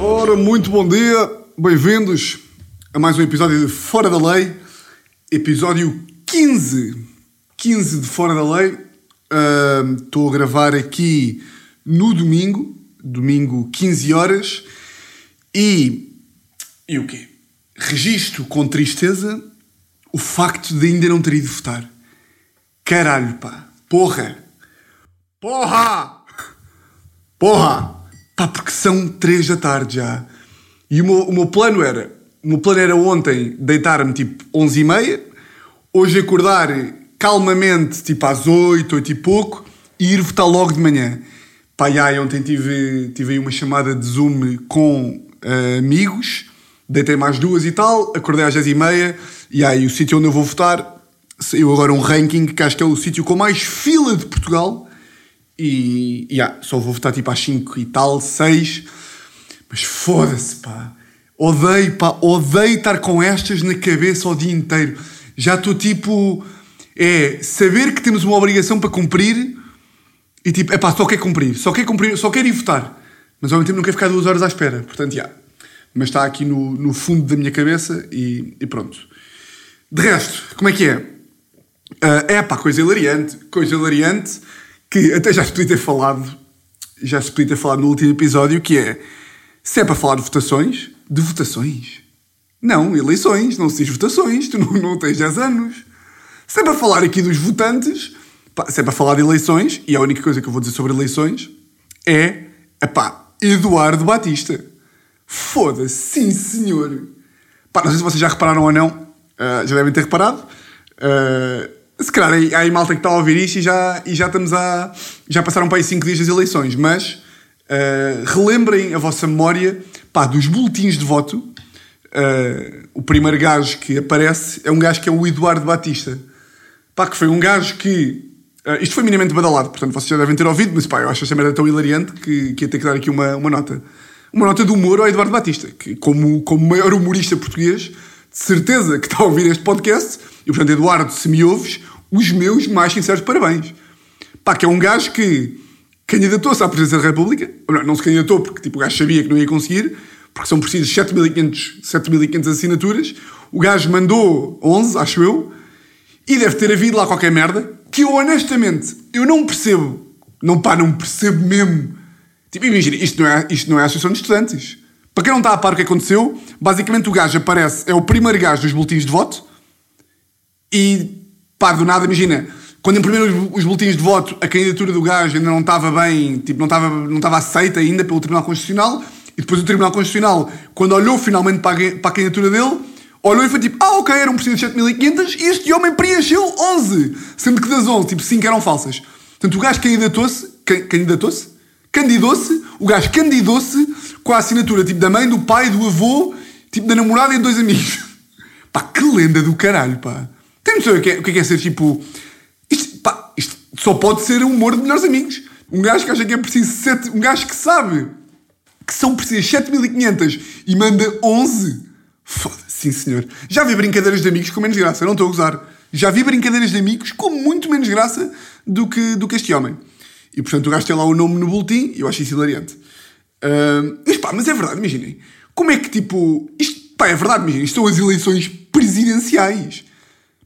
Ora, muito bom dia, bem-vindos a mais um episódio de Fora da Lei, episódio 15. 15 de Fora da Lei. Estou a gravar aqui no domingo, domingo 15 horas, e. E o quê? Registro com tristeza o facto de ainda não ter ido votar. Caralho, pá. Porra! Porra! Porra! Pá, porque são 3 da tarde já. E o meu, o meu plano era... O meu plano era ontem deitar-me tipo 11 e meia, hoje acordar calmamente tipo às 8, 8 e pouco e ir votar logo de manhã. Pá, aí, ontem tive, tive aí uma chamada de Zoom com eh, amigos, deitei mais duas e tal, acordei às 10 e meia e aí o sítio onde eu vou votar saiu agora um ranking que acho que é o sítio com mais fila de Portugal e, e ah, só vou votar tipo às 5 e tal, 6. Mas foda-se, pá. Odeio, pá, odeio estar com estas na cabeça o dia inteiro. Já estou tipo. É saber que temos uma obrigação para cumprir e tipo, é pá, só quer cumprir, só quer cumprir, só quer ir votar. Mas ao mesmo tempo não quer ficar duas horas à espera. Portanto, já. Mas está aqui no, no fundo da minha cabeça e, e pronto. De resto, como é que é? Ah, é pá, coisa hilariante, coisa hilariante que até já se podia ter falado, já se podia ter falado no último episódio, que é se é para falar de votações, de votações. Não, eleições, não se diz votações, tu não, não tens 10 anos. Se é para falar aqui dos votantes, pá, se é para falar de eleições, e a única coisa que eu vou dizer sobre eleições é, epá, Eduardo Batista. Foda-se, sim senhor. Pá, não sei se vocês já repararam ou não, ah, já devem ter reparado. Ah, se calhar há aí malta que está a ouvir isto e já, e já estamos a. Já passaram para aí 5 dias das eleições, mas ah, relembrem a vossa memória pá, dos boletins de voto. Ah, o primeiro gajo que aparece é um gajo que é o Eduardo Batista. Pá, que foi um gajo que. ah, isto foi minimamente badalado, portanto vocês já devem ter ouvido, mas pá, eu acho esta merda tão hilariante que, que ia ter que dar aqui uma, uma nota. Uma nota de humor ao Eduardo Batista, que como, como maior humorista português, de certeza que está a ouvir este podcast, e portanto, Eduardo, se me ouves, os meus mais sinceros parabéns. Pá, que é um gajo que candidatou-se à presidência da República, não, não se candidatou porque tipo, o gajo sabia que não ia conseguir, porque são precisas 7.500 7.500 assinaturas, o gajo mandou 11, acho eu, e deve ter havido lá qualquer merda, que eu honestamente, eu não percebo, não pá, não percebo mesmo. Tipo, imagina, isto não é, isto não é a Associação de Estudantes. Para quem não está a par o que aconteceu, basicamente o gajo aparece, é o primeiro gajo dos boletins de voto, e pá, do nada, imagina, quando imprimiram os, os boletins de voto, a candidatura do gajo ainda não estava bem, tipo, não estava, não estava aceita ainda pelo Tribunal Constitucional, e depois o Tribunal Constitucional, quando olhou finalmente para a, para a candidatura dele, olhou e foi tipo, ah, ok, eram precisos 7.500 e este homem preencheu 11, sendo que das 11, tipo, 5 eram falsas. Portanto, o gajo candidatou-se, can- candidatou-se, candidou-se, o gajo candidou-se com a assinatura, tipo, da mãe, do pai, do avô, tipo, da namorada e de dois amigos. Pá, que lenda do caralho, pá. Tem noção o que é, o que é, que é ser tipo. Isto, pá, isto só pode ser um humor de melhores amigos. Um gajo que acha que é preciso 7. Um gajo que sabe que são precisas 7500 e manda 11. Foda-se, sim senhor. Já vi brincadeiras de amigos com menos graça, não estou a gozar. Já vi brincadeiras de amigos com muito menos graça do que, do que este homem. E portanto o gajo tem lá o nome no boletim e eu acho isso hilariante. Ahm, mas pá, mas é verdade, imaginem. Como é que tipo. Isto, pá, é verdade, imaginem. Isto são as eleições presidenciais.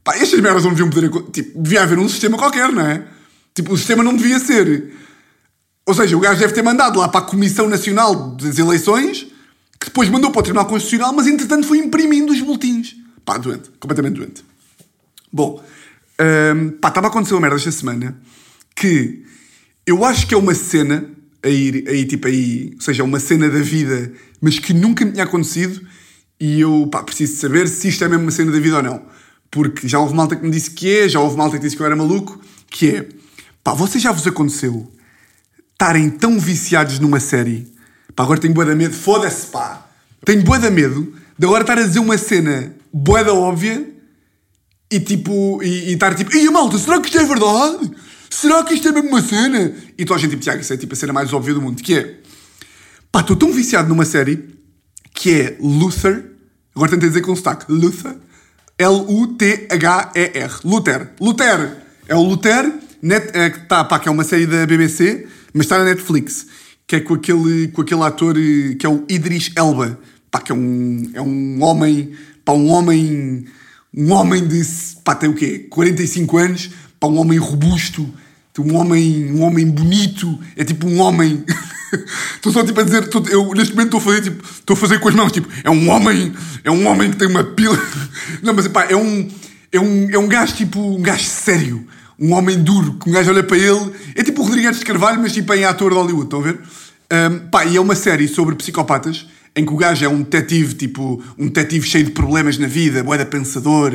Pá, estas merdas não deviam poder. Tipo, devia haver um sistema qualquer, não é? Tipo, o sistema não devia ser. Ou seja, o gajo deve ter mandado lá para a Comissão Nacional das Eleições, que depois mandou para o Tribunal Constitucional, mas entretanto foi imprimindo os boletins. Pá, doente. Completamente doente. Bom, hum, pá, estava a acontecer uma merda esta semana que eu acho que é uma cena aí, aí tipo aí, ou seja, uma cena da vida, mas que nunca me tinha acontecido e eu, pá, preciso saber se isto é mesmo uma cena da vida ou não. Porque já houve malta que me disse que é, já houve malta que disse que eu era maluco, que é, pá, vocês já vos aconteceu estarem tão viciados numa série, pá, agora tenho bué de medo, foda-se, pá, tenho bué de medo de agora estar a dizer uma cena bué da óbvia e tipo, e, e estar tipo, e malta, será que isto é verdade? Será que isto é mesmo uma cena? E toda a gente tipo, Tiago, isso é tipo a cena mais óbvia do mundo, que é, pá, estou tão viciado numa série que é Luther, agora tentei dizer com sotaque, Luther, L-U-T-H-E-R, Luther, Luther, é o Luther, net, é, tá, pá, que é uma série da BBC, mas está na Netflix. que é com aquele, com aquele ator eh, que é o Idris Elba, pá, que é um, é um homem, pá, um homem, um homem de, pá, tem o quê? 45 anos, pá, um homem robusto, um homem, um homem bonito, é tipo um homem. Estou só tipo a dizer, eu neste momento estou a fazer tipo, estou a fazer com as mãos, tipo, é um homem, é um homem que tem uma pila. Não, mas pá, é um, é um, é um gajo tipo, um gajo sério, um homem duro, que um gajo olha para ele, é tipo o Rodrigues de Carvalho, mas tipo em ator de Hollywood, estão a ver? Um, pá, e é uma série sobre psicopatas em que o gajo é um detetive, tipo, um detetive cheio de problemas na vida, boeda pensador,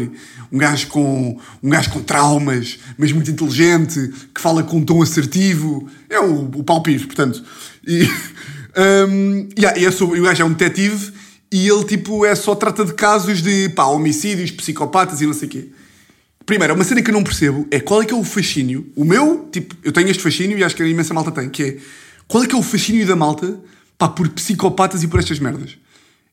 um gajo com um gajo com traumas, mas muito inteligente, que fala com um tom assertivo. É o, o Paulo Pires, portanto. E, um, yeah, e é sobre, o gajo é um detetive e ele, tipo, é só trata de casos de, pá, homicídios, psicopatas e não sei o quê. Primeiro, uma cena que eu não percebo é qual é que é o fascínio. O meu, tipo, eu tenho este fascínio e acho que a imensa malta tem, que é qual é que é o fascínio da malta pá, por psicopatas e por estas merdas.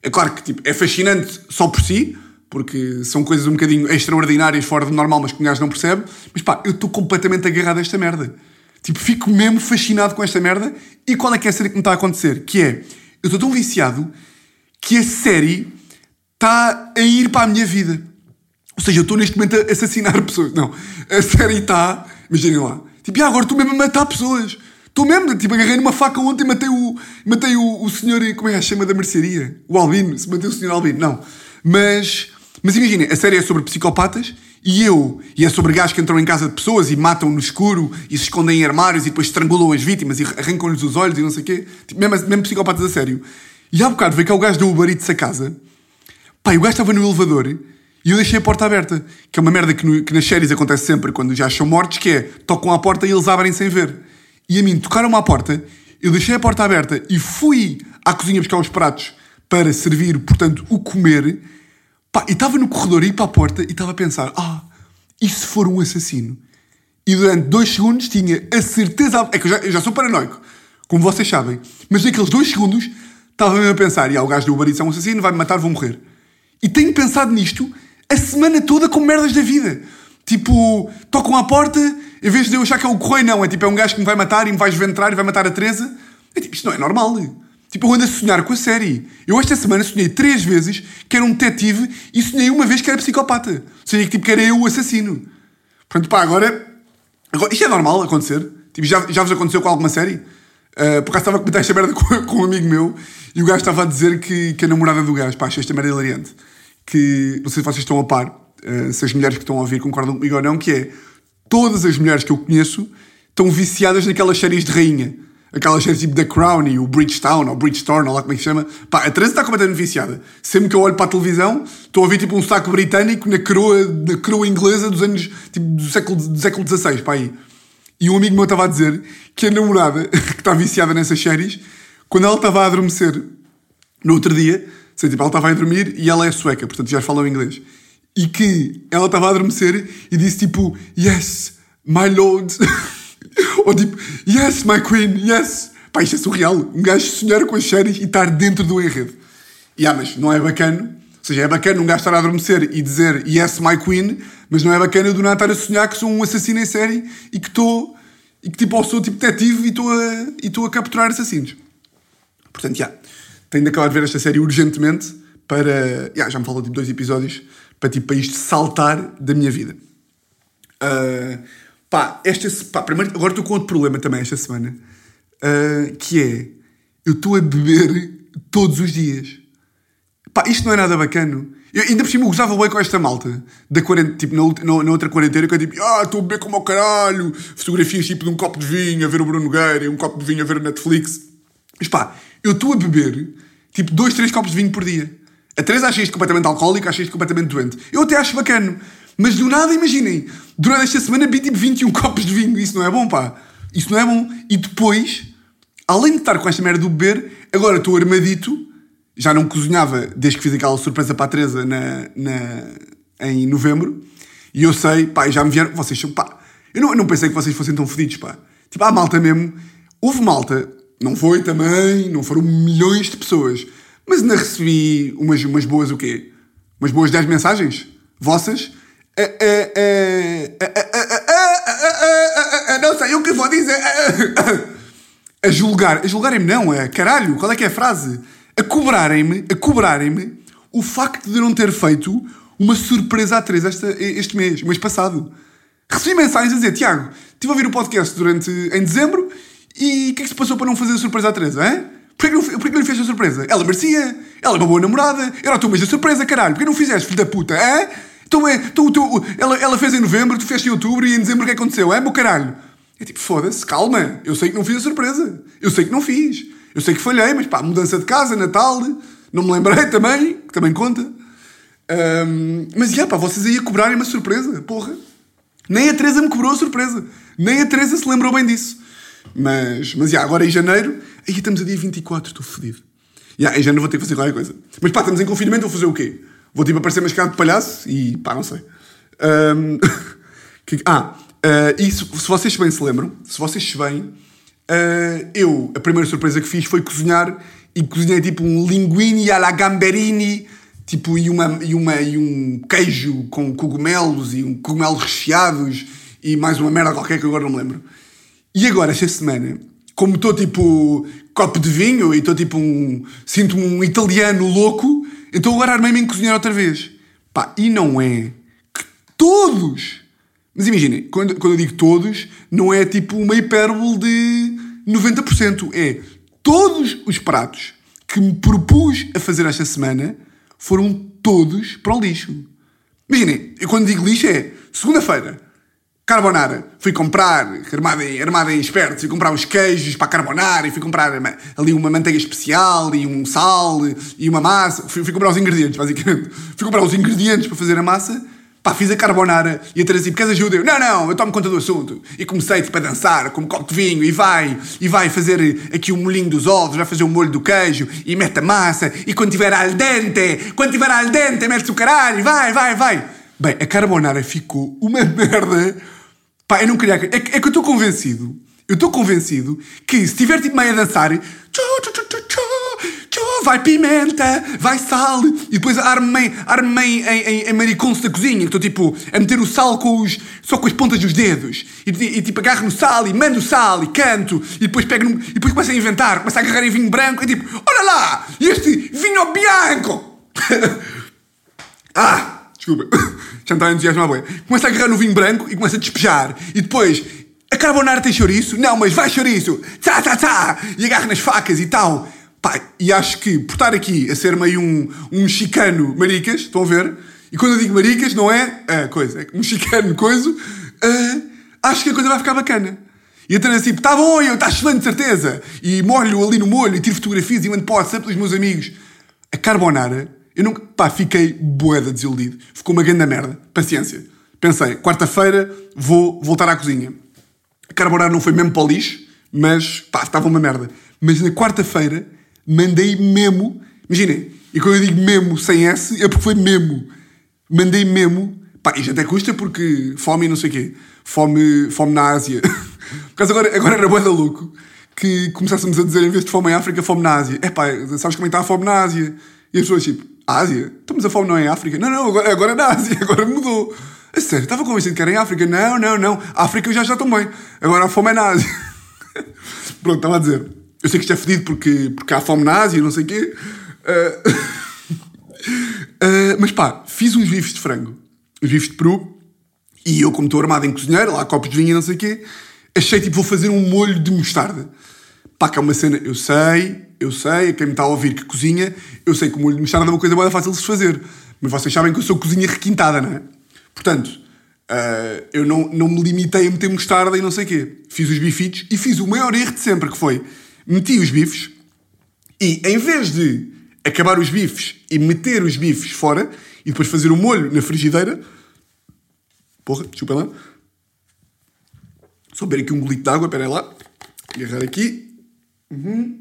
É claro que tipo, é fascinante só por si, porque são coisas um bocadinho extraordinárias, fora do normal, mas que um gajo não percebe. Mas pá, eu estou completamente agarrado a esta merda. Tipo, fico mesmo fascinado com esta merda. E qual é que é a série que me está a acontecer? Que é, eu estou tão viciado que a série está a ir para a minha vida. Ou seja, eu estou neste momento a assassinar pessoas. Não, a série está, imaginem lá, tipo, ah, agora estou mesmo a matar pessoas. Estou mesmo, tipo, agarrei numa faca ontem e matei o, matei o, o senhor, como é que chama da mercearia? O Albino, se matei o senhor Albino, não. Mas, mas imaginem, a série é sobre psicopatas e eu, e é sobre gajos que entram em casa de pessoas e matam no escuro e se escondem em armários e depois estrangulam as vítimas e arrancam-lhes os olhos e não sei o quê. Tipo, mesmo, mesmo psicopatas a sério. E há bocado veio cá o gajo do Uber Eats a casa. Pá, o gajo estava no elevador e eu deixei a porta aberta. Que é uma merda que, no, que nas séries acontece sempre quando já são mortos, que é tocam à porta e eles abrem sem ver e a mim tocaram-me à porta, eu deixei a porta aberta e fui à cozinha buscar os pratos para servir, portanto, o comer. Pá, e estava no corredor, ia para a porta e estava a pensar: ah, e se for um assassino? E durante dois segundos tinha a certeza. É que eu já, eu já sou paranoico, como vocês sabem, mas naqueles dois segundos estava mesmo a pensar: e ah, o gajo do Uber é um assassino, vai-me matar, vou morrer. E tenho pensado nisto a semana toda com merdas da vida. Tipo, tocam à porta, em vez de eu achar que é o correio, não. É tipo, é um gajo que me vai matar e me vai esventrar e vai matar a Teresa. É tipo, isto não é normal. Tipo, eu ando a sonhar com a série. Eu esta semana sonhei três vezes que era um detetive e sonhei uma vez que era psicopata. Sonhei que, tipo, que era eu o assassino. Portanto, pá, agora... agora isto é normal acontecer. Tipo, já, já vos aconteceu com alguma série? Uh, por acaso estava a comentar esta merda com, com um amigo meu e o gajo estava a dizer que, que a namorada do gajo, pá, achei esta merda hilariante. Que, não sei se vocês estão a par, se as mulheres que estão a ouvir concordam comigo ou não, que é todas as mulheres que eu conheço estão viciadas naquelas séries de rainha. Aquelas séries tipo The Crown e o Bridgetown, ou Bridgestone, ou lá como é que se chama. Pá, a Teresa está completamente viciada. Sempre que eu olho para a televisão, estou a ouvir tipo um saco britânico na coroa, na coroa inglesa dos anos, tipo, do século, do século XVI, pá aí. E um amigo meu estava a dizer que a namorada, que está viciada nessas séries, quando ela estava a adormecer no outro dia, sei, tipo, ela estava a dormir e ela é sueca, portanto já falam inglês e que ela estava a adormecer e disse tipo, Yes, my lord. Ou tipo, Yes, my queen, yes. Pá, isto é surreal. Um gajo sonhar com as séries e estar dentro do enredo. E ah, mas não é bacana. Ou seja, é bacana um gajo estar a adormecer e dizer Yes, my queen, mas não é bacana do nada estar a sonhar que sou um assassino em série e que estou. e que tipo, sou tipo detetive e estou a, a capturar assassinos. Portanto, já. Yeah, tenho de acabar de ver esta série urgentemente para. Yeah, já me faltam tipo dois episódios para, tipo, para isto saltar da minha vida. Uh, pá, esta, pá, primeiro, agora estou com outro problema também esta semana, uh, que é, eu estou a beber todos os dias. Pá, isto não é nada bacana. Eu, ainda por cima eu gozava bem com esta malta, da quarenta, tipo, na, na, outra quarentena, que é tipo, ah, estou a beber como ao caralho, fotografias tipo de um copo de vinho a ver o Bruno Nogueira, um copo de vinho a ver o Netflix. Mas pá, eu estou a beber, tipo, dois, três copos de vinho por dia. A Teresa acha isto completamente alcoólico, acha isto completamente doente. Eu até acho bacana. Mas do nada, imaginem, durante esta semana bebi tipo 21 copos de vinho. Isso não é bom, pá. Isso não é bom. E depois, além de estar com esta merda do beber, agora estou armadito. Já não cozinhava desde que fiz aquela surpresa para a Teresa na, na, em novembro. E eu sei, pá, já me vieram. Vocês são, pá. Eu não, eu não pensei que vocês fossem tão fodidos, pá. Tipo, há malta mesmo. Houve malta. Não foi também, não foram milhões de pessoas mas ainda recebi umas, umas boas o quê? Umas boas 10 mensagens vossas. Não sei o que vou dizer. a julgar, a julgarem-me não, a caralho, qual é que é a frase? A cobrarem-me, a cobrarem-me o facto de não ter feito uma surpresa à esta, este mês, mês passado. Recebi mensagens a dizer, Tiago, estive a ouvir o podcast durante, em dezembro e o que é que se passou para não fazer a surpresa à Teresa, hein? Porquê que, não, que não fez a surpresa? Ela merecia, ela é uma boa namorada, era o teu mês da surpresa, caralho, porquê não fizeste, filho da puta, hein? Então, é, então, tu, ela, ela fez em novembro, tu fizeste em outubro e em dezembro o que aconteceu, é, meu caralho? É tipo, foda-se, calma, eu sei que não fiz a surpresa, eu sei que não fiz, eu sei que falhei, mas pá, mudança de casa, Natal, não me lembrei também, que também conta. Um, mas, já, pá, vocês aí a cobrarem uma surpresa, porra. Nem a Teresa me cobrou a surpresa. Nem a Teresa se lembrou bem disso. Mas, mas já, agora em janeiro, aí estamos a dia 24, estou fodido. Já, em janeiro vou ter que fazer qualquer coisa. Mas pá, estamos em confinamento, vou fazer o quê? Vou tipo aparecer mascarado de palhaço e pá, não sei. Um, ah, uh, e se, se, vocês bem se lembram, se vocês bem, uh, eu, a primeira surpresa que fiz foi cozinhar e cozinhei tipo um linguine alla gamberini tipo, e, uma, e, uma, e um queijo com cogumelos e um cogumelos recheados e mais uma merda qualquer que agora não me lembro. E agora, esta semana, como estou tipo copo de vinho e estou tipo um. sinto-me um italiano louco, então agora armei-me em cozinhar outra vez. Pá, e não é que todos. Mas imaginem, quando, quando eu digo todos, não é tipo uma hipérbole de 90%. É todos os pratos que me propus a fazer esta semana foram todos para o lixo. Imaginem, eu quando digo lixo é segunda-feira, carbonara. Fui comprar, armada em, armada em espertos, fui comprar os queijos para carbonara e fui comprar ali uma manteiga especial e um sal e uma massa. Fui, fui comprar os ingredientes, basicamente. Fui comprar os ingredientes para fazer a massa Pá, fiz a carbonara e a Teresa tipo, queres ajuda? Eu, não, não, eu tomo conta do assunto. E comecei tipo a dançar com um copo de vinho e vai, e vai fazer aqui o molhinho dos ovos, vai fazer o molho do queijo e mete a massa e quando tiver al dente, quando tiver al dente, mete o caralho, vai, vai, vai. Bem, a carbonara ficou uma merda. Pá, eu não queria. É, é que eu estou convencido, eu estou convencido que se tiver tipo meio a dançar, vai pimenta, vai sal, e depois armei, armei em, em, em da cozinha, que estou tipo a meter o sal com os, só com as pontas dos dedos, e, e, e tipo agarro no sal e mando o sal e canto, e depois pego no, e depois começo a inventar, começo a agarrar em vinho branco, e tipo, olha lá, este vinho bianco! ah, desculpa, já está entusiasmo à boia. Começo a agarrar no vinho branco e começo a despejar, e depois a carbonara tem chouriço? Não, mas vai chouriço! Tá, tá, tá! E agarro nas facas e tal. Pá, e acho que por estar aqui a ser meio um, um chicano maricas, estão a ver? E quando eu digo maricas, não é a coisa, é um chicano coisa, uh, acho que a coisa vai ficar bacana. E então assim, tá bom, eu, está excelente, de certeza. E molho ali no molho e tiro fotografias e mando para o WhatsApp dos meus amigos. A carbonara, eu nunca, pá, fiquei boeda desiludido. Ficou uma grande merda. Paciência. Pensei, quarta-feira vou voltar à cozinha. A carbonara não foi mesmo para o lixo, mas pá, estava uma merda. Mas na quarta-feira mandei memo. Imaginem, e quando eu digo memo sem S, é porque foi memo. Mandei memo. Pá, isto até custa porque fome e não sei o quê. Fome, fome na Ásia. Por causa agora, agora era boa da louco que começássemos a dizer, em vez de fome em África, fome na Ásia. É pá, sabes como é que está a fome na Ásia? E as pessoas tipo, Ásia? Estamos a fome não é em África? Não, não, agora, agora é na Ásia, agora mudou. A sério, estava convencido que era em África? Não, não, não. África já já estou bem. Agora a fome é na Ásia. Pronto, estava a dizer. Eu sei que isto é fedido porque, porque há fome na Ásia não sei o quê. Uh, uh, mas pá, fiz uns bifes de frango. Uns bifes de peru. E eu, como estou armado em cozinheiro, lá copos de vinho e não sei o quê, achei tipo, vou fazer um molho de mostarda. Pá, que é uma cena, eu sei, eu sei, quem me está a ouvir que cozinha, eu sei que o molho de mostarda é uma coisa muito fácil de se fazer. Mas vocês sabem que eu sou cozinha requintada, não é? Portanto, uh, eu não, não me limitei a meter mostarda e não sei o quê. Fiz os bifitos e fiz o maior erro de sempre, que foi meti os bifes e em vez de acabar os bifes e meter os bifes fora e depois fazer o molho na frigideira. Porra, desculpa lá. Só beber aqui um golito de água, espera lá. Agarrar aqui. Uhum.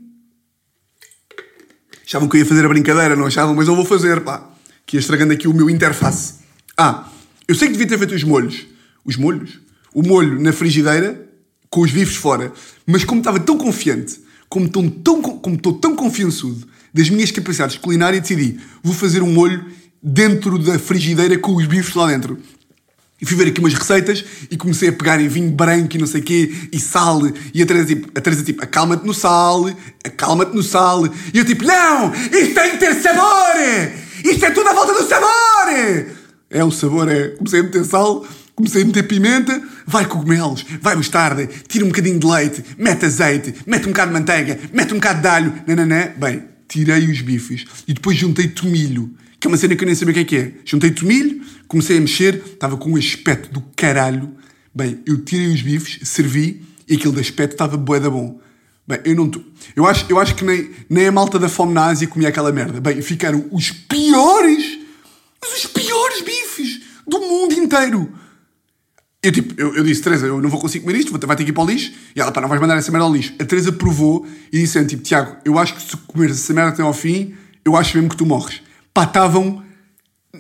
Achavam que eu ia fazer a brincadeira, não achavam? Mas eu vou fazer, pá. Que ia estragando aqui o meu interface. Ah, eu sei que devia ter feito os molhos. Os molhos? O molho na frigideira com os bifes fora. Mas como estava tão confiante como estou tão, como estou tão confiançudo das minhas capacidades culinárias, decidi, vou fazer um molho dentro da frigideira com os bifes lá dentro. E fui ver aqui umas receitas e comecei a pegar em vinho branco e não sei o quê, e sal. E a Teresa tipo, a tipo acalma-te no sal, acalma-te no sal. E eu tipo, não, isto tem que ter sabor! Isto é tudo à volta do sabor! É, o sabor é, comecei a meter sal, comecei a meter pimenta, vai cogumelos, vai mostarda, tira um bocadinho de leite, mete azeite, mete um bocado de manteiga, mete um bocado de alho, nananã. Bem, tirei os bifes e depois juntei tomilho, que é uma cena que eu nem sabia o que é que é. Juntei tomilho, comecei a mexer, estava com um aspecto do caralho. Bem, eu tirei os bifes, servi e aquilo de aspecto estava bué da bom. Bem, eu não eu acho, eu acho que nem, nem a malta da fome na Ásia comia aquela merda. Bem, ficaram os piores, mas os piores bifes do mundo inteiro. Eu, tipo, eu, eu disse, Teresa, eu não vou conseguir comer isto, vai ter que ir para o lixo. E ela, pá, não vais mandar essa merda ao lixo. A Teresa provou e disse, tipo, Tiago, eu acho que se comeres essa merda até ao fim, eu acho mesmo que tu morres. Pá, estavam...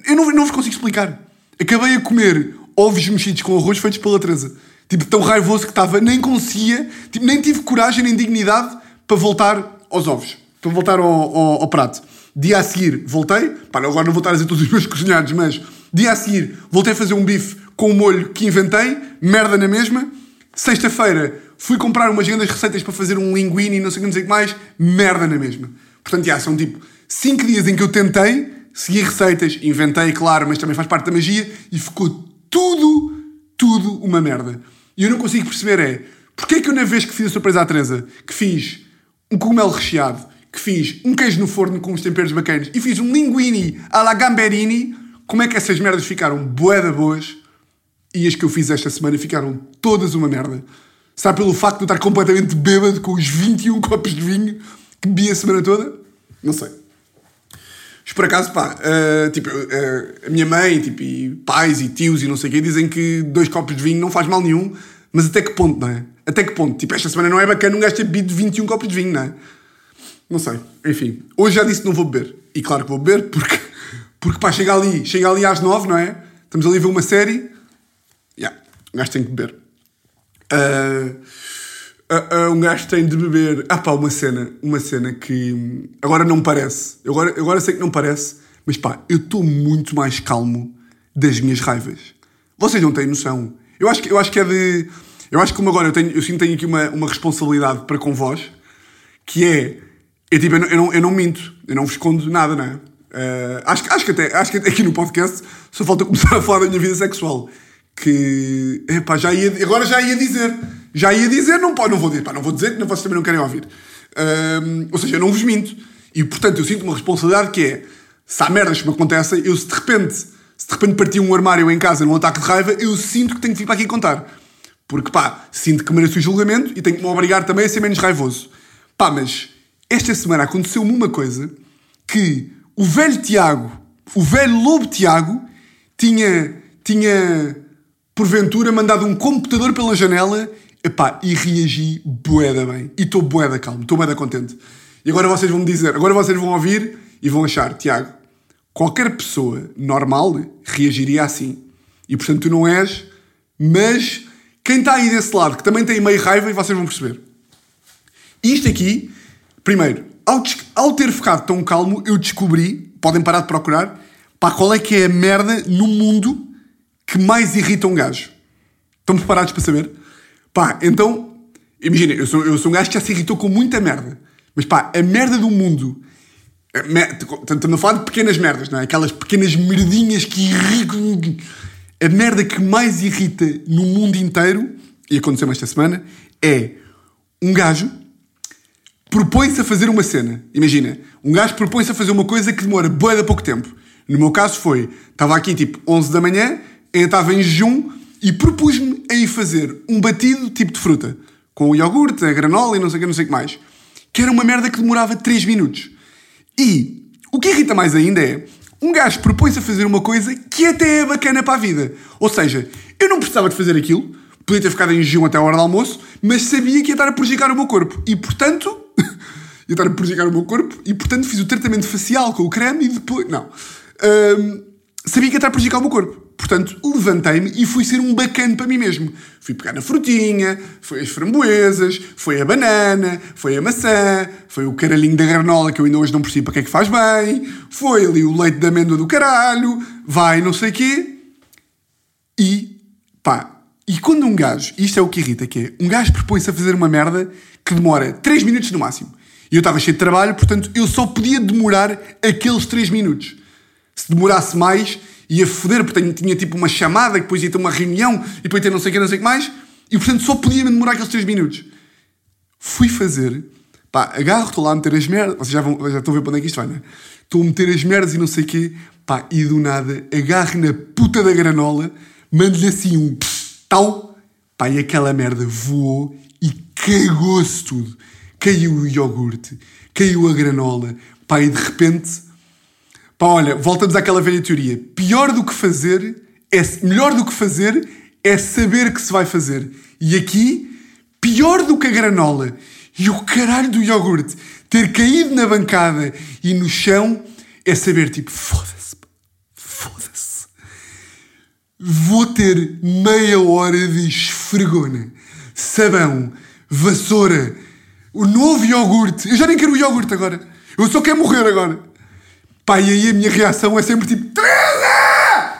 Eu não, não vos consigo explicar. Acabei a comer ovos mexidos com arroz feitos pela Teresa. Tipo, tão raivoso que estava, nem conseguia, tipo, nem tive coragem nem dignidade para voltar aos ovos. Para voltar ao, ao, ao prato. Dia a seguir, voltei. Pá, agora não vou estar a dizer todos os meus cozinhados, mas dia a seguir, voltei a fazer um bife com o molho que inventei, merda na mesma. Sexta-feira, fui comprar umas grandes receitas para fazer um linguine e não sei o que, não sei o que mais, merda na mesma. Portanto, já, são tipo 5 dias em que eu tentei, segui receitas, inventei, claro, mas também faz parte da magia, e ficou tudo, tudo uma merda. E eu não consigo perceber é, porque é que eu na vez que fiz a surpresa à Teresa, que fiz um cogumelo recheado, que fiz um queijo no forno com uns temperos bacanas e fiz um linguine à la gamberini, como é que essas merdas ficaram boeda boas e as que eu fiz esta semana ficaram todas uma merda. Será pelo facto de eu estar completamente bêbado com os 21 copos de vinho que bebi a semana toda? Não sei. Mas por acaso, pá, uh, tipo, uh, a minha mãe, tipo, e pais e tios e não sei o quê, dizem que dois copos de vinho não faz mal nenhum, mas até que ponto, não é? Até que ponto? Tipo, esta semana não é bacana um gajo ter bebido 21 copos de vinho, não é? Não sei. Enfim, hoje já disse que não vou beber. E claro que vou beber, porque, porque pá, chega ali, chega ali às 9, não é? Estamos ali a ver uma série. Já, yeah, um gajo tem que beber. Uh, uh, uh, um gajo tem de beber. Ah pá, uma cena, uma cena que agora não parece. Eu agora, agora sei que não parece, mas pá, eu estou muito mais calmo das minhas raivas. Vocês não têm noção. Eu acho que, eu acho que é de. Eu acho que como agora eu, tenho, eu sinto que tenho aqui uma, uma responsabilidade para com vós, que é. Eu, tipo, eu, não, eu, não, eu não minto, eu não vos escondo nada, não é? Uh, acho, acho, que até, acho que aqui no podcast só falta começar a falar da minha vida sexual. Que. Epá, já ia, agora já ia dizer. Já ia dizer, não, pode, não vou dizer, pá, não vou dizer, que vocês também não querem ouvir. Ou seja, eu não vos minto. E portanto eu sinto uma responsabilidade que é. Se há merdas que me acontecem, eu se de repente. Se de repente partir um armário em casa num ataque de raiva, eu sinto que tenho que vir para aqui contar. Porque pá, sinto que mereço o julgamento e tenho que me obrigar também a ser menos raivoso. Pá, mas esta semana aconteceu-me uma coisa que o velho Tiago, o velho lobo Tiago, tinha, tinha porventura mandado um computador pela janela epá, e reagi boeda bem. E estou boeda calmo, estou boeda contente. E agora vocês vão me dizer, agora vocês vão ouvir e vão achar, Tiago, qualquer pessoa normal reagiria assim. E portanto tu não és, mas quem está aí desse lado, que também tem meio raiva, e vocês vão perceber. Isto aqui, primeiro, ao, ao ter ficado tão calmo, eu descobri, podem parar de procurar, pá, qual é que é a merda no mundo que mais irrita um gajo. Estão preparados para saber? Pá, então, imagina, eu sou, eu sou um gajo que já se irritou com muita merda. Mas pá, a merda do mundo. Estamos a falar de pequenas merdas, não é? Aquelas pequenas merdinhas que irritam. A merda que mais irrita no mundo inteiro, e aconteceu-me esta semana, é um gajo propõe-se a fazer uma cena. Imagina, um gajo propõe-se a fazer uma coisa que demora boa de pouco tempo. No meu caso foi, estava aqui tipo 11 da manhã, eu estava em jejum e propus-me a ir fazer um batido tipo de fruta. Com o iogurte, a granola e não sei o que, não sei que mais. Que era uma merda que demorava 3 minutos. E o que irrita mais ainda é, um gajo propõe-se a fazer uma coisa que até é bacana para a vida. Ou seja, eu não precisava de fazer aquilo, podia ter ficado em jejum até a hora do almoço, mas sabia que ia estar a prejudicar o meu corpo. E portanto, ia estar a prejudicar o meu corpo, e portanto fiz o tratamento facial com o creme e depois. Não. Um, sabia que ia estar a prejudicar o meu corpo. Portanto, levantei-me e fui ser um bacana para mim mesmo. Fui pegar na frutinha, foi as framboesas, foi a banana, foi a maçã, foi o caralhinho da granola que eu ainda hoje não percebo para que é que faz bem, foi ali o leite de amêndoa do caralho, vai não sei quê. E E quando um gajo, isto é o que irrita, que é, um gajo propõe-se a fazer uma merda que demora 3 minutos no máximo. E eu estava cheio de trabalho, portanto eu só podia demorar aqueles 3 minutos. Se demorasse mais, ia foder, porque tinha, tinha tipo uma chamada, que depois ia ter uma reunião, e depois ia ter não sei o que, não sei o que mais, e portanto só podia demorar aqueles 3 minutos. Fui fazer, pá, agarro, estou lá a meter as merdas, vocês já, vão, já estão a ver para onde é que isto vai, né? Estou a meter as merdas e não sei o quê, pá, e do nada agarro na puta da granola, mando-lhe assim um tal, pá, e aquela merda voou e cagou-se tudo. Caiu o iogurte, caiu a granola, pá, e de repente, pá, olha, voltamos àquela velha teoria. Pior do que fazer, é, melhor do que fazer, é saber que se vai fazer. E aqui, pior do que a granola e o caralho do iogurte ter caído na bancada e no chão, é saber, tipo, foda-se, foda-se vou ter meia hora de esfregona, sabão, vassoura, o novo iogurte. Eu já nem quero o iogurte agora. Eu só quero morrer agora. Pá, e aí a minha reação é sempre tipo: Teresa!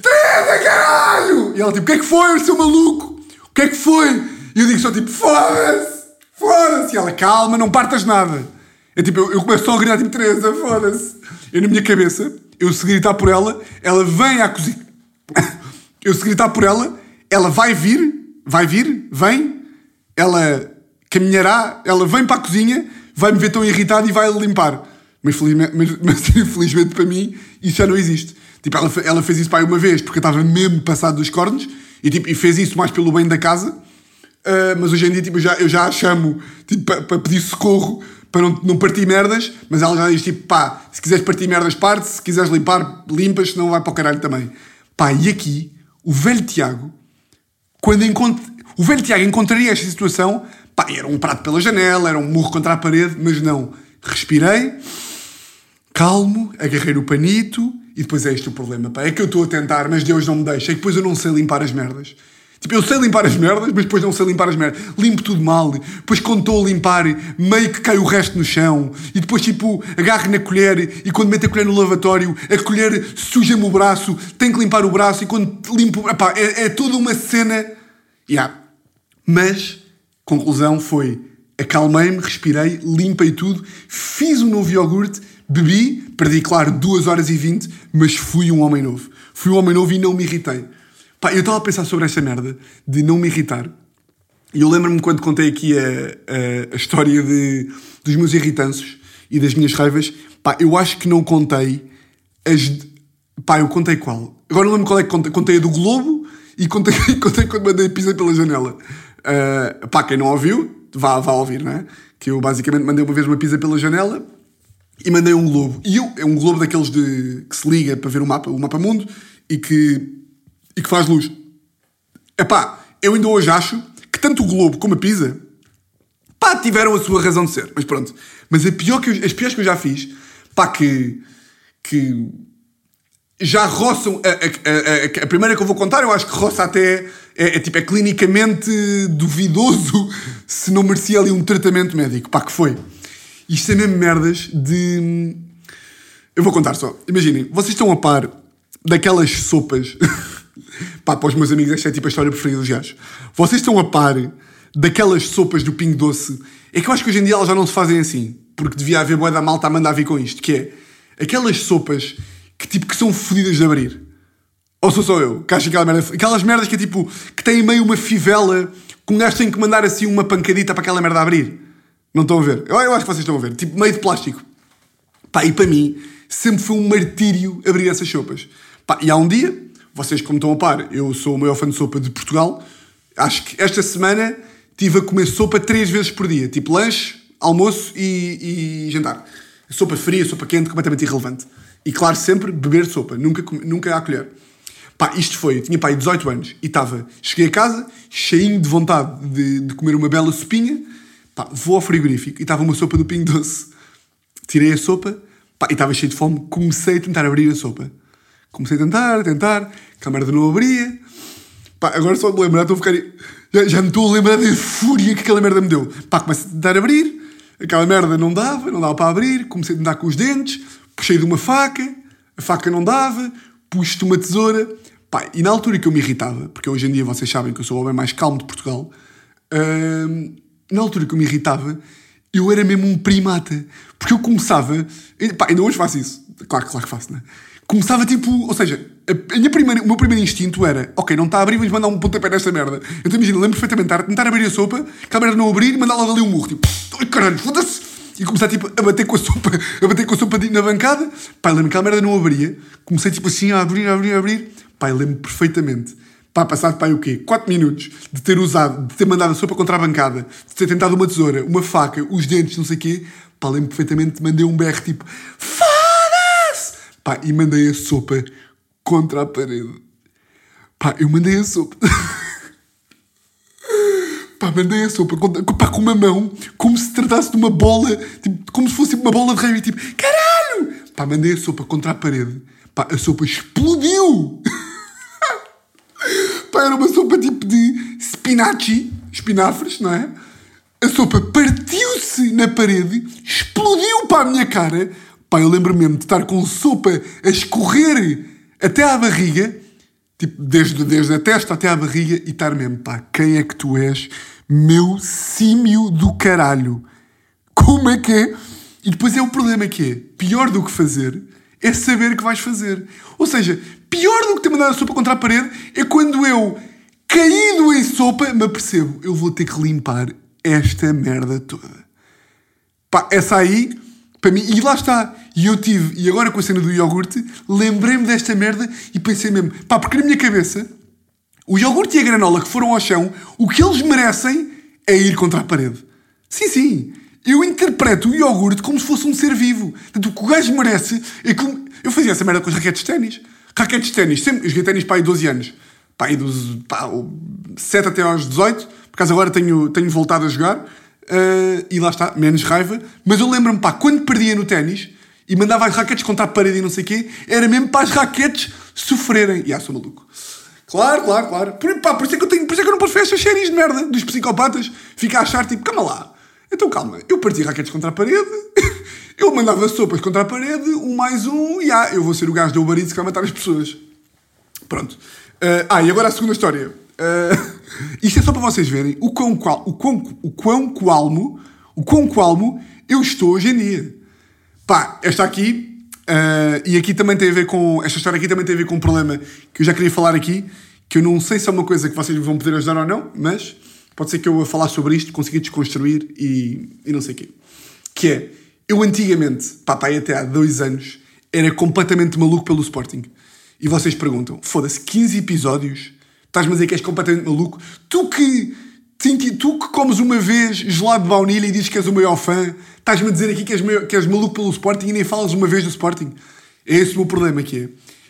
Teresa, caralho! E ela tipo: O que é que foi, seu maluco? O que é que foi? E eu digo só tipo: Foda-se! Foda-se! E ela: Calma, não partas nada. É tipo, eu, eu começo só a gritar tipo: Teresa, foda-se! Eu na minha cabeça, eu se gritar por ela, ela vem à cozinha. Eu se gritar por ela, ela vai vir, vai vir, vem, ela caminhará, ela vem para a cozinha, vai me ver tão irritado e vai limpar. Mas felizmente, mas, mas, infelizmente para mim isso já não existe. Tipo, ela, ela fez isso para uma vez porque eu estava mesmo passado dos cornos e, tipo, e fez isso mais pelo bem da casa. Uh, mas hoje em dia tipo, eu, já, eu já a chamo tipo, para, para pedir socorro para não, não partir merdas, mas ela já diz tipo, pá, se quiseres partir merdas, parte, se quiseres limpar, limpas, senão vai para o caralho também. Pá, e aqui, o velho Tiago, quando encont... o velho Tiago encontraria esta situação, pá, era um prato pela janela, era um murro contra a parede, mas não. Respirei, calmo, agarrei o panito e depois é este o problema, pá. É que eu estou a tentar, mas Deus não me deixa. Que depois eu não sei limpar as merdas. Tipo, eu sei limpar as merdas, mas depois não sei limpar as merdas. Limpo tudo mal. Depois, quando estou a limpar, meio que cai o resto no chão. E depois, tipo, agarro na colher e quando meto a colher no lavatório, a colher suja-me o braço. Tenho que limpar o braço e quando limpo. Epá, é, é toda uma cena. Yeah. Mas, conclusão foi: acalmei-me, respirei, limpei tudo, fiz um novo iogurte, bebi, perdi, claro, 2 horas e 20, mas fui um homem novo. Fui um homem novo e não me irritei. Pá, eu estava a pensar sobre esta merda de não me irritar. E eu lembro-me quando contei aqui a, a, a, história de, dos meus irritanços e das minhas raivas. Pá, eu acho que não contei as. Pá, eu contei qual? Agora não lembro qual é que contei. Contei a do Globo e contei, contei quando mandei pizza pela janela. Uh, pá, quem não ouviu, vá, vá ouvir, não é? Que eu basicamente mandei uma vez uma pizza pela janela e mandei um globo. E eu, é um globo daqueles de, que se liga para ver o mapa, o mapa mundo e que e que faz luz. Epá, eu ainda hoje acho que tanto o Globo como a Pisa, pá, tiveram a sua razão de ser. Mas pronto. Mas a pior que eu, as piores que eu já fiz, pá, que, que já roçam. A, a, a, a, primeira que eu vou contar, eu acho que roça até. É, é, tipo, é clinicamente duvidoso se não merecia ali um tratamento médico. Pá, que foi. Isto é mesmo merdas de. Eu vou contar só. Imaginem, vocês estão a par daquelas sopas. Pá, para os meus amigos, esta é tipo a história preferida dos gajos. Vocês estão a par daquelas sopas do Pingo Doce? É que eu acho que hoje em dia elas já não se fazem assim. Porque devia haver boa da malta a mandar vir com isto. Que é aquelas sopas que tipo que são fodidas de abrir. Ou sou só eu que acho aquela merda. Aquelas merdas que é tipo que têm meio uma fivela que um gajo tem que mandar assim uma pancadita para aquela merda abrir. Não estão a ver? Eu, acho que vocês estão a ver. Tipo meio de plástico. Pá, e para mim sempre foi um martírio abrir essas sopas. Pá, e há um dia vocês, como estão a par, eu sou o maior fã de sopa de Portugal. Acho que esta semana tive a comer sopa três vezes por dia. Tipo lanche, almoço e, e jantar. Sopa fria, sopa quente, completamente irrelevante. E claro, sempre beber sopa, nunca, nunca à colher. Pá, isto foi, tinha pai 18 anos e estava, cheguei a casa, cheinho de vontade de, de comer uma bela sopinha, pá, vou ao frigorífico e estava uma sopa do Pingo Doce. Tirei a sopa, pá, e estava cheio de fome, comecei a tentar abrir a sopa. Comecei a tentar, a tentar, a merda não abria. Pá, agora só me lembrar, estou a ficar. Já, já me estou a lembrar da fúria que aquela merda me deu. Pá, comecei a tentar abrir, aquela merda não dava, não dava para abrir. Comecei a tentar com os dentes, puxei de uma faca, a faca não dava, pus de uma tesoura, Pá, e na altura que eu me irritava, porque hoje em dia vocês sabem que eu sou o homem mais calmo de Portugal, hum, na altura que eu me irritava, eu era mesmo um primata. Porque eu começava. Pá, ainda hoje faço isso. Claro, claro que faço, né? Começava tipo. Ou seja, a, a minha primeira, o meu primeiro instinto era: ok, não está a abrir, vamos mandar um pontapé nesta merda. Então imagina, lembro perfeitamente de tentar abrir a sopa, aquela merda não abrir mandar logo ali um murro. Tipo, caralho, foda-se! E começar tipo a bater com a sopa, a bater com a sopa na bancada. Pá, lembro que aquela merda não abria. Comecei tipo assim a abrir, a abrir, a abrir. Eu lembro perfeitamente. Pá, passado pá, o quê? 4 minutos de ter usado, de ter mandado a sopa contra a bancada, de ter tentado uma tesoura, uma faca, os dentes, não sei o quê. Pá, lembro perfeitamente, mandei um berro tipo Foda-se! Pá, e mandei a sopa contra a parede. Pá, eu mandei a sopa. Pá, mandei a sopa contra, pá, com uma mão, como se tratasse de uma bola, tipo, como se fosse uma bola de rugby, tipo, caralho! Pá, mandei a sopa contra a parede. Pá, a sopa explodiu! Era uma sopa tipo de spinaci, espinafres, não é? A sopa partiu-se na parede, explodiu para a minha cara. Pá, eu lembro mesmo de estar com sopa a escorrer até à barriga, tipo, desde, desde a testa até à barriga, e estar mesmo, pá, quem é que tu és, meu símio do caralho? Como é que é? E depois é o problema que é, pior do que fazer, é saber que vais fazer. Ou seja, pior do que ter mandado a sopa contra a parede é quando eu, caído em sopa, me apercebo, eu vou ter que limpar esta merda toda. Pá, essa aí, para mim, e lá está. E eu tive, e agora com a cena do iogurte, lembrei-me desta merda e pensei mesmo, pá, porque na minha cabeça, o iogurte e a granola que foram ao chão, o que eles merecem é ir contra a parede. Sim, sim. Eu interpreto o iogurte como se fosse um ser vivo. Portanto, o que o gajo merece é como. Eu fazia essa merda com as raquetes de ténis. Raquetes de ténis, sempre. Joguei ténis para aí 12 anos. Pá, aí dos. Pá, 7 até aos 18. Por acaso agora tenho, tenho voltado a jogar. eh, e lá está, menos raiva. Mas eu lembro-me, pá, quando perdia no ténis e mandava as raquetes contra a parede e não sei o quê, era mesmo para as raquetes sofrerem. E ah, sou maluco. Claro, claro, claro. Por, pá, por, isso é que eu tenho, por isso é que eu não posso ver estas séries de merda dos psicopatas. Fica a achar tipo, calma lá. Então calma, eu parti raquetes contra a parede, eu mandava sopas contra a parede, um mais um, e ah, eu vou ser o gajo do Uber Eats que vai matar as pessoas. Pronto. Ah, ah, e agora a segunda história. Ah, isto é só para vocês verem o quão, qual, o quão, o quão qualmo, o quão qualmo eu estou hoje em dia. Pá, esta aqui, ah, e aqui também tem a ver com, esta história aqui também tem a ver com um problema que eu já queria falar aqui, que eu não sei se é uma coisa que vocês vão poder ajudar ou não, mas pode ser que eu a falar sobre isto consiga desconstruir e, e não sei o quê. Que é, eu antigamente, aí até há dois anos, era completamente maluco pelo Sporting. E vocês perguntam, foda-se, 15 episódios? Estás-me a dizer que és completamente maluco? Tu que, tu que comes uma vez gelado de baunilha e dizes que és o maior fã, estás-me a dizer aqui que és, maior- que és maluco pelo Sporting e nem falas uma vez do Sporting? É esse o meu problema que é.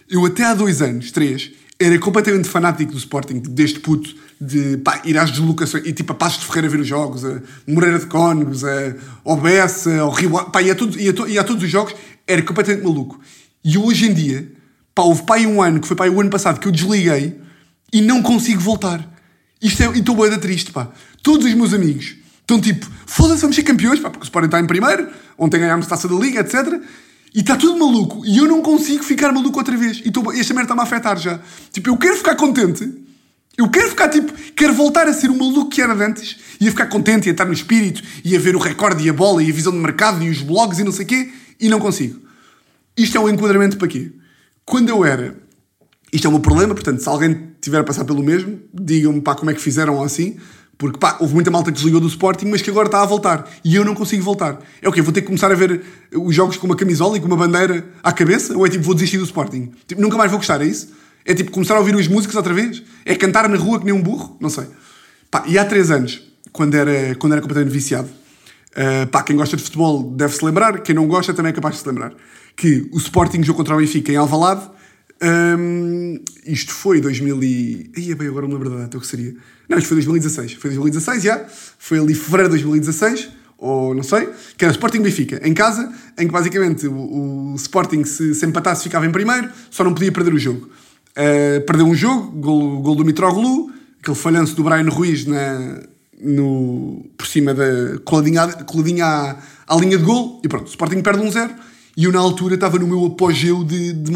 Eu até há dois anos, três, era completamente fanático do Sporting, deste puto, de pá, ir às deslocações, e tipo a Passos de Ferreira ver os jogos, a Moreira de Cónegos, a ao Bessa, ao Rio, pá, ia a, todos, ia, a to- ia a todos os jogos, era completamente maluco. E hoje em dia, pá, houve pá, um ano, que foi pá, o ano passado, que eu desliguei e não consigo voltar. Isto é, e estou boeda triste, pá. Todos os meus amigos estão tipo, foda-se, vamos ser campeões, pá, porque o Sporting está em primeiro, ontem ganhámos taça da Liga, etc. E está tudo maluco. E eu não consigo ficar maluco outra vez. E tô, esta merda está-me a afetar já. Tipo, eu quero ficar contente. Eu quero ficar tipo, quero voltar a ser o maluco que era antes. E a ficar contente, e a estar no espírito, e a ver o recorde e a bola, e a visão de mercado, e os blogs e não sei o quê. E não consigo. Isto é um enquadramento para quê? Quando eu era. Isto é meu problema, portanto, se alguém tiver a passar pelo mesmo, digam-me pá, como é que fizeram ou assim. Porque pá, houve muita malta que desligou do Sporting, mas que agora está a voltar. E eu não consigo voltar. É o quê? Vou ter que começar a ver os jogos com uma camisola e com uma bandeira à cabeça? Ou é tipo, vou desistir do Sporting? Tipo, nunca mais vou gostar, é isso? É tipo, começar a ouvir as músicas outra vez? É cantar na rua que nem um burro? Não sei. Pá, e há três anos, quando era, quando era completamente viciado, Uh, pá, quem gosta de futebol deve-se lembrar, quem não gosta também é capaz de se lembrar, que o Sporting jogou contra o Benfica em Alvalade, um, isto foi 2000 e... Ia bem, agora não lembro da data, o que seria? Não, isto foi 2016, foi 2016, já, foi ali fevereiro de 2016, ou não sei, que era Sporting Benfica, em casa, em que basicamente o, o Sporting se, se empatasse ficava em primeiro, só não podia perder o jogo. Uh, perdeu um jogo, gol, gol do Mitroglou, aquele falhanço do Brian Ruiz na, no, por cima da coladinha, coladinha à, à linha de gol e pronto, o Sporting perde um zero e eu na altura estava no meu apogeu de, de.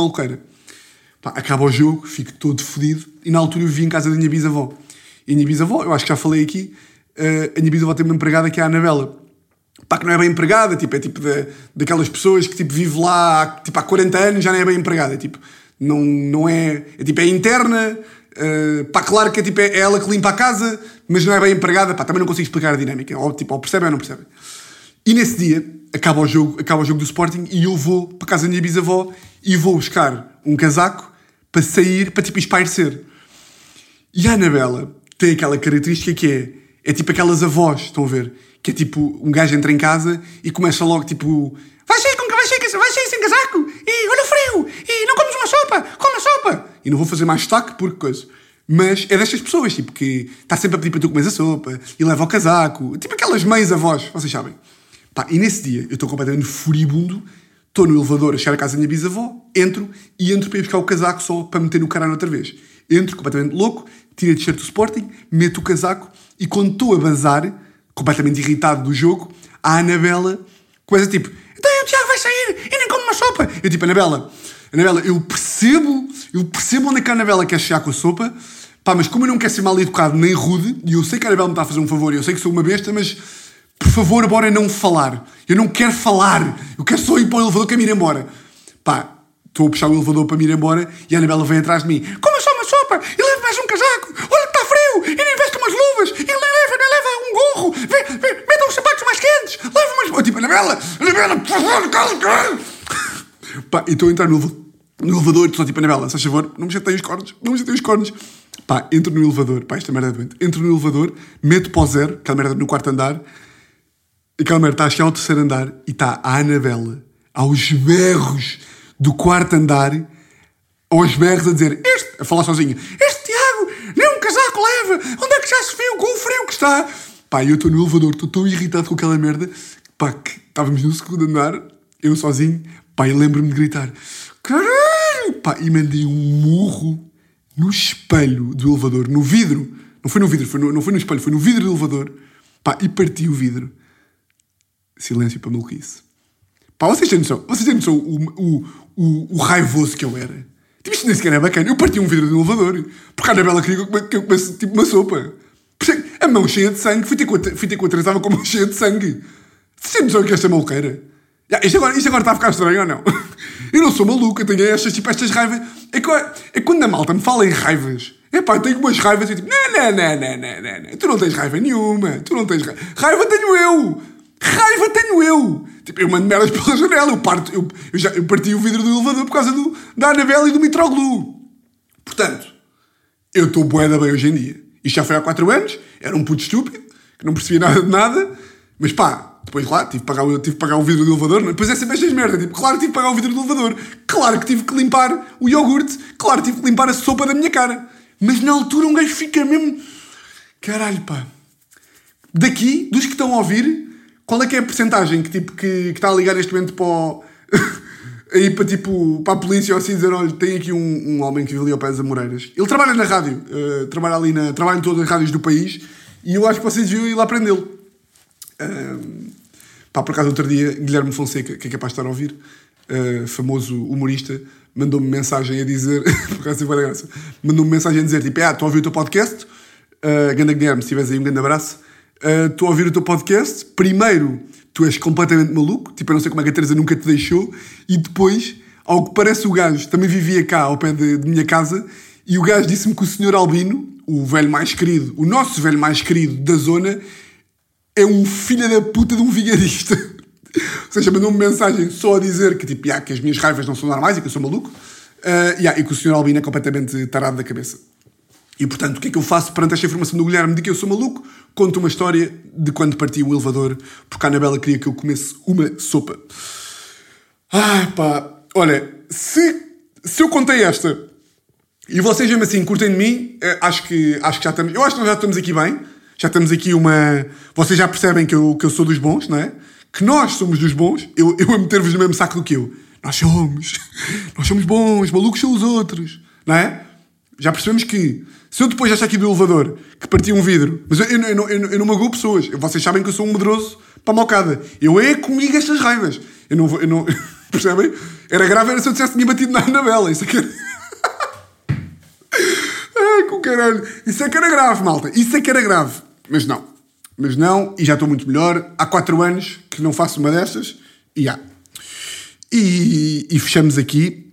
Pá, acaba o jogo, fico todo fodido. E na altura eu vi em casa da minha bisavó. E a minha bisavó, eu acho que já falei aqui, eh, a minha bisavó tem uma empregada que é a Anabela. Pá, que não é bem empregada, tipo, é tipo de, daquelas pessoas que tipo, vive lá há, tipo, há 40 anos já não é bem empregada. É, tipo, não, não é. É tipo, é interna. Uh, pá, claro que é, tipo, é ela que limpa a casa, mas não é bem empregada. Pá, também não consigo explicar a dinâmica. Ou, tipo, ou percebem ou não percebem. E nesse dia, acaba o jogo, acaba o jogo do Sporting e eu vou para casa da minha bisavó e vou buscar um casaco para sair, para tipo espairecer. E a Anabela tem aquela característica que é, é tipo aquelas avós, estão a ver? Que é tipo, um gajo entra em casa e começa logo tipo, vai sair, com, vai sair, vai sair sem casaco, e olha o frio, e não comes uma sopa, come a sopa. E não vou fazer mais destaque porque coisa. Mas é destas pessoas, tipo, que está sempre a pedir para tu comer a sopa e leva o casaco. Tipo aquelas mães avós, vocês sabem. Pá, e nesse dia eu estou completamente furibundo, estou no elevador a chegar à casa da minha bisavó, entro e entro para ir buscar o casaco só para meter no caralho outra vez. Entro completamente louco, tiro a t-shirt do Sporting, meto o casaco e quando estou a bazar, completamente irritado do jogo, a Anabela começa tipo: Então o Tiago vai sair e nem come uma sopa. Eu tipo, Anabela, Anabela, eu percebo, eu percebo onde é que a Anabela quer chegar com a sopa, pá, mas como eu não quero ser mal educado nem rude, e eu sei que a Anabela me está a fazer um favor, eu sei que sou uma besta, mas por favor, bora não falar. Eu não quero falar. Eu quero só ir para o elevador que é me ir embora. Pá, estou a puxar o elevador para me ir embora e a Anabela vem atrás de mim. Coma só uma sopa e leva mais um casaco. Olha frio e nem veste umas luvas e nem leva, nem leva um gorro. Meta uns sapatos mais quentes. Leva umas... Tipo, Anabela, Anabela, por favor, cala. Pá, e estou a entrar no, no elevador e estou tipo, Anabela, se faz favor, não me chatei os cornos, não me chatei os cornos. Pá, entro no elevador, pá, esta merda é doente. Entro no elevador, meto para o zero, aquela merda no quarto andar, Aquela merda está a chegar ao terceiro andar e está a Anabela aos berros do quarto andar, aos berros a dizer, este, a falar sozinha, este leva, onde é que já se viu com o frio que está? Pá, eu estou no elevador, estou tão irritado com aquela merda, pá, que estávamos no segundo andar, eu sozinho, pá, e lembro-me de gritar, caralho, pá, e mandei um murro no espelho do elevador, no vidro, não foi no vidro, foi no, não foi no espelho, foi no vidro do elevador, pá, e parti o vidro. Silêncio para maluquice. Pá, vocês têm noção, vocês têm noção o, o, o, o raivoso que eu era? Tipo, isto nem sequer é bacana. Eu parti um vidro um elevador. Porque a Anabela queria que eu comesse tipo uma sopa. A mão cheia de sangue. Fui ter com a, com a Teresa, com a mão cheia de sangue. Vocês noção que esta maluqueira? Yeah, isto, agora, isto agora está a ficar estranho ou não? Eu não sou maluco, eu tenho estas, tipo, estas raivas. É, que, é quando a malta me fala em raivas. É pá, tenho umas raivas e tipo, não, não, não, não, não, não. Tu não tens raiva nenhuma. Tu não tens raiva. Raiva tenho eu. Raiva tenho eu! Tipo, eu mando merdas pela janela, eu, parto, eu, eu, já, eu parti o vidro do elevador por causa do, da Anabela e do Mitroglou. Portanto, eu estou boeda bem hoje em dia. Isto já foi há 4 anos, era um puto estúpido, que não percebia nada de nada, mas pá, depois lá tive que pagar, tive que pagar o vidro do elevador, depois é sempre estas merdas, tipo, claro que tive que pagar o vidro do elevador, claro que tive que limpar o iogurte, claro que tive que limpar a sopa da minha cara. Mas na altura um gajo fica mesmo. Caralho, pá. Daqui, dos que estão a ouvir, qual é que é a porcentagem que, tipo, que, que está a ligar neste momento para o... aí para, tipo, para a polícia ou assim dizer, olha, tem aqui um, um homem que vive ali ao pé das Amoreiras. Ele trabalha na rádio, uh, trabalha ali na... trabalha em todas as rádios do país e eu acho que vocês deviam ir lá prendê-lo. Uh, pá, por acaso outro dia, Guilherme Fonseca, que é capaz de estar a ouvir, uh, famoso humorista, mandou-me mensagem a dizer, por acaso foi graça, mandou-me mensagem a dizer, tipo, ah, estou a ouvir o teu podcast, uh, Ganda Guilherme, se tiveres aí um grande abraço, estou uh, a ouvir o teu podcast. Primeiro, tu és completamente maluco, tipo, eu não sei como é que a Teresa nunca te deixou, e depois, ao que parece, o gajo também vivia cá, ao pé de, de minha casa, e o gajo disse-me que o senhor Albino, o velho mais querido, o nosso velho mais querido da zona, é um filho da puta de um vigarista. Ou seja, mandou-me mensagem só a dizer que, tipo, yeah, que as minhas raivas não são normais e que eu sou maluco, uh, yeah, e que o senhor Albino é completamente tarado da cabeça. E portanto, o que é que eu faço perante esta informação do Guilherme de que eu sou maluco? Conto uma história de quando parti o elevador, porque a Anabela queria que eu comesse uma sopa. Ah, pá, olha, se, se eu contei esta e vocês mesmo assim curtem de mim, eh, acho que, acho que já estamos. Eu acho que nós já estamos aqui bem. Já estamos aqui uma. Vocês já percebem que eu, que eu sou dos bons, não é? Que nós somos dos bons. Eu, eu a meter-vos no mesmo saco do que eu. Nós somos. Nós somos bons, malucos são os outros, não é? Já percebemos que se eu depois achar aqui do elevador que parti um vidro, mas eu, eu, eu, eu, eu não magoo pessoas, vocês sabem que eu sou um medroso para a mocada. Eu é comigo estas raivas. Eu não vou. Eu não, percebem? Era grave era se eu dissesse que tinha batido na Anabela. Isso é que era... com caralho. Isso é que era grave, malta. Isso é que era grave. Mas não. Mas não, e já estou muito melhor. Há 4 anos que não faço uma destas, e há. E, e fechamos aqui.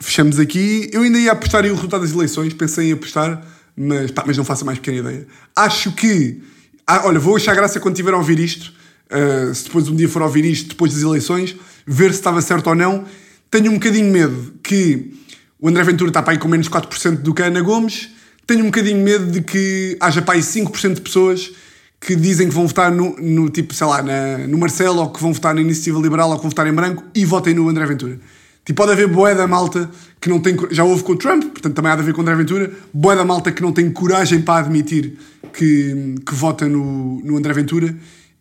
Fechamos aqui. Eu ainda ia apostar em o resultado das eleições, pensei em apostar, mas, pá, mas não faço a mais pequena ideia. Acho que. Ah, olha, vou achar graça quando tiver a ouvir isto. Uh, se depois um dia for a ouvir isto, depois das eleições, ver se estava certo ou não. Tenho um bocadinho medo que o André Ventura está para aí com menos 4% do que a Ana Gomes. Tenho um bocadinho medo de que haja para aí 5% de pessoas que dizem que vão votar no, no tipo, sei lá, na, no Marcelo, ou que vão votar na Iniciativa Liberal, ou que vão votar em branco, e votem no André Ventura. Tipo, pode haver boé da malta que não tem... Já houve com o Trump, portanto também há de haver com André Ventura. Boé da malta que não tem coragem para admitir que, que vota no, no André Ventura.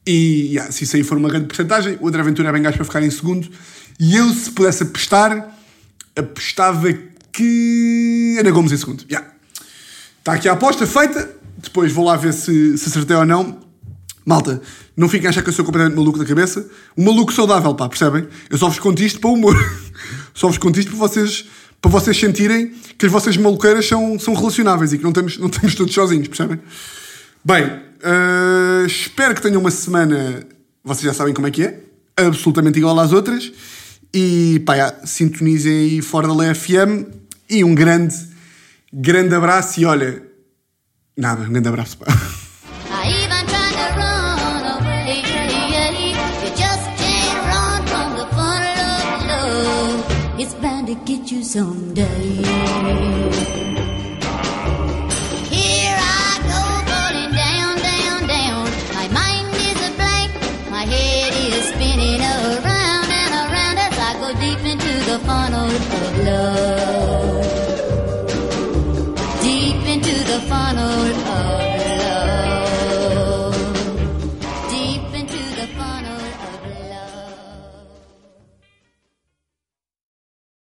E yeah, se isso aí for uma grande porcentagem, o André Ventura é bem gajo para ficar em segundo. E eu, se pudesse apostar, apostava que Ana Gomes em segundo. Yeah. Está aqui a aposta feita. Depois vou lá ver se, se acertei ou não. Malta, não fiquem a achar que eu sou completamente maluco da cabeça. Um maluco saudável, pá, percebem? Eu só vos conto isto para o humor. só vos conto isto para vocês, para vocês sentirem que as vossas maluqueiras são, são relacionáveis e que não estamos, não estamos todos sozinhos, percebem? Bem, uh, espero que tenham uma semana, vocês já sabem como é que é, absolutamente igual às outras. E pá, já, sintonizem aí fora da Lei FM e um grande, grande abraço e olha, nada, um grande abraço, pá. someday.